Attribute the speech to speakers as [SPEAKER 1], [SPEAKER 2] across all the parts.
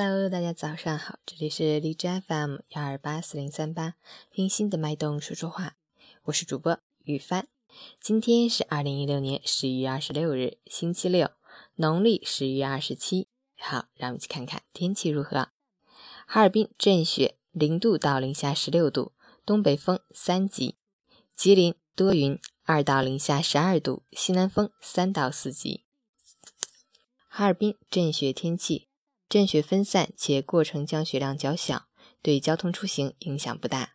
[SPEAKER 1] Hello，大家早上好，这里是荔枝 FM 幺二八四零三八，听心的脉动说说话，我是主播雨帆。今天是二零一六年十一月二十六日，星期六，农历十一月二十七。好，让我们去看看天气如何。哈尔滨阵雪，零度到零下十六度，东北风三级。吉林多云，二到零下十二度，西南风三到四级。哈尔滨阵雪天气，阵雪分散且过程降雪量较小，对交通出行影响不大。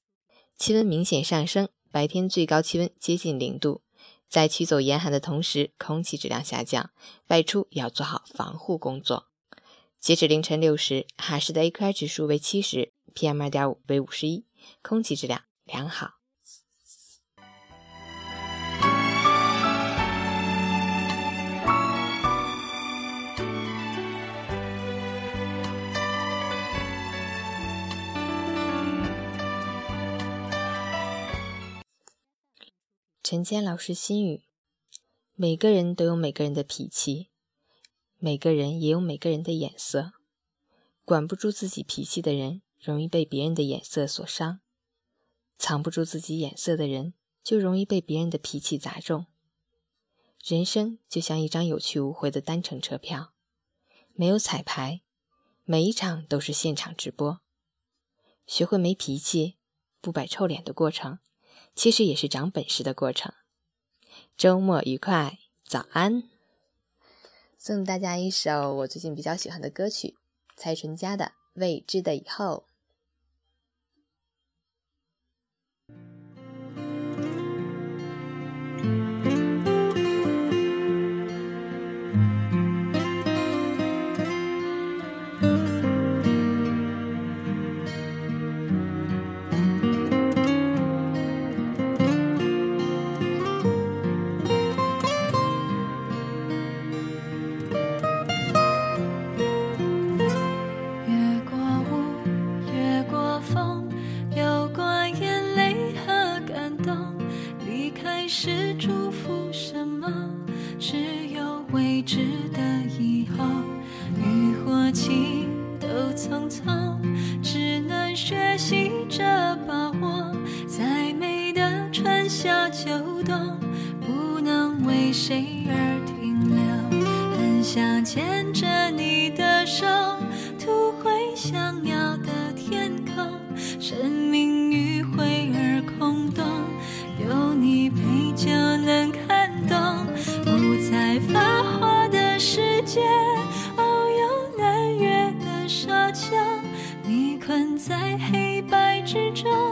[SPEAKER 1] 气温明显上升，白天最高气温接近零度。在驱走严寒的同时，空气质量下降，外出要做好防护工作。截止凌晨六时，哈市的 AQI 指数为七十，PM 二点五为五十一，空气质量良好。人间老师心语：每个人都有每个人的脾气，每个人也有每个人的眼色。管不住自己脾气的人，容易被别人的眼色所伤；藏不住自己眼色的人，就容易被别人的脾气砸中。人生就像一张有去无回的单程车票，没有彩排，每一场都是现场直播。学会没脾气、不摆臭脸的过程。其实也是长本事的过程。周末愉快，早安！送大家一首我最近比较喜欢的歌曲，蔡淳佳的《未知的以后》。
[SPEAKER 2] 雨或晴都匆匆只能学习着把握再美的春夏秋冬不能为谁而困在黑白之中。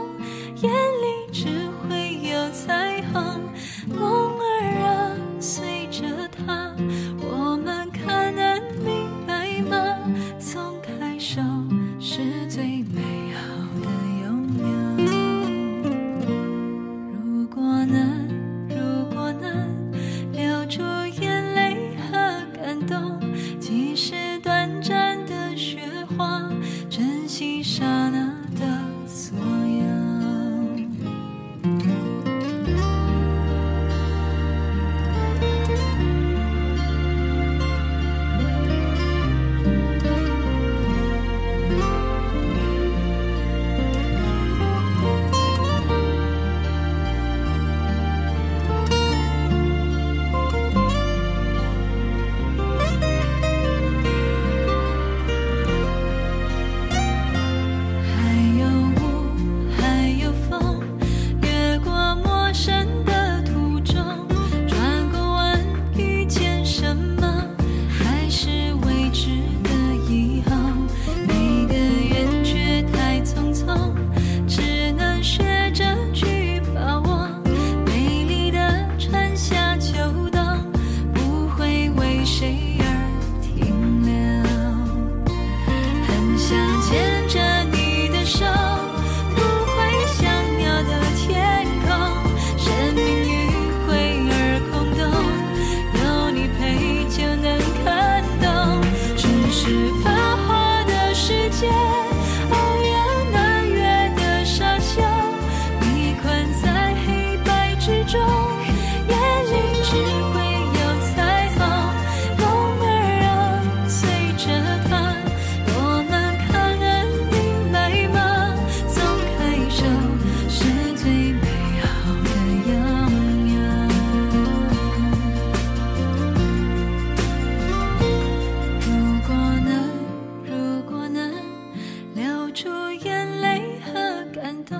[SPEAKER 2] 眼泪和感动，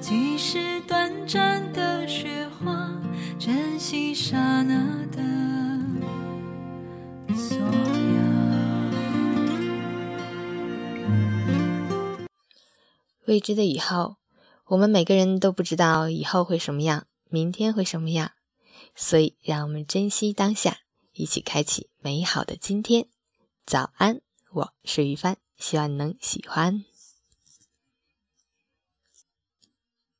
[SPEAKER 2] 即使短暂的雪花，珍惜刹那的所有。
[SPEAKER 1] 未知的以后，我们每个人都不知道以后会什么样，明天会什么样，所以让我们珍惜当下，一起开启美好的今天。早安，我是于帆，希望你能喜欢。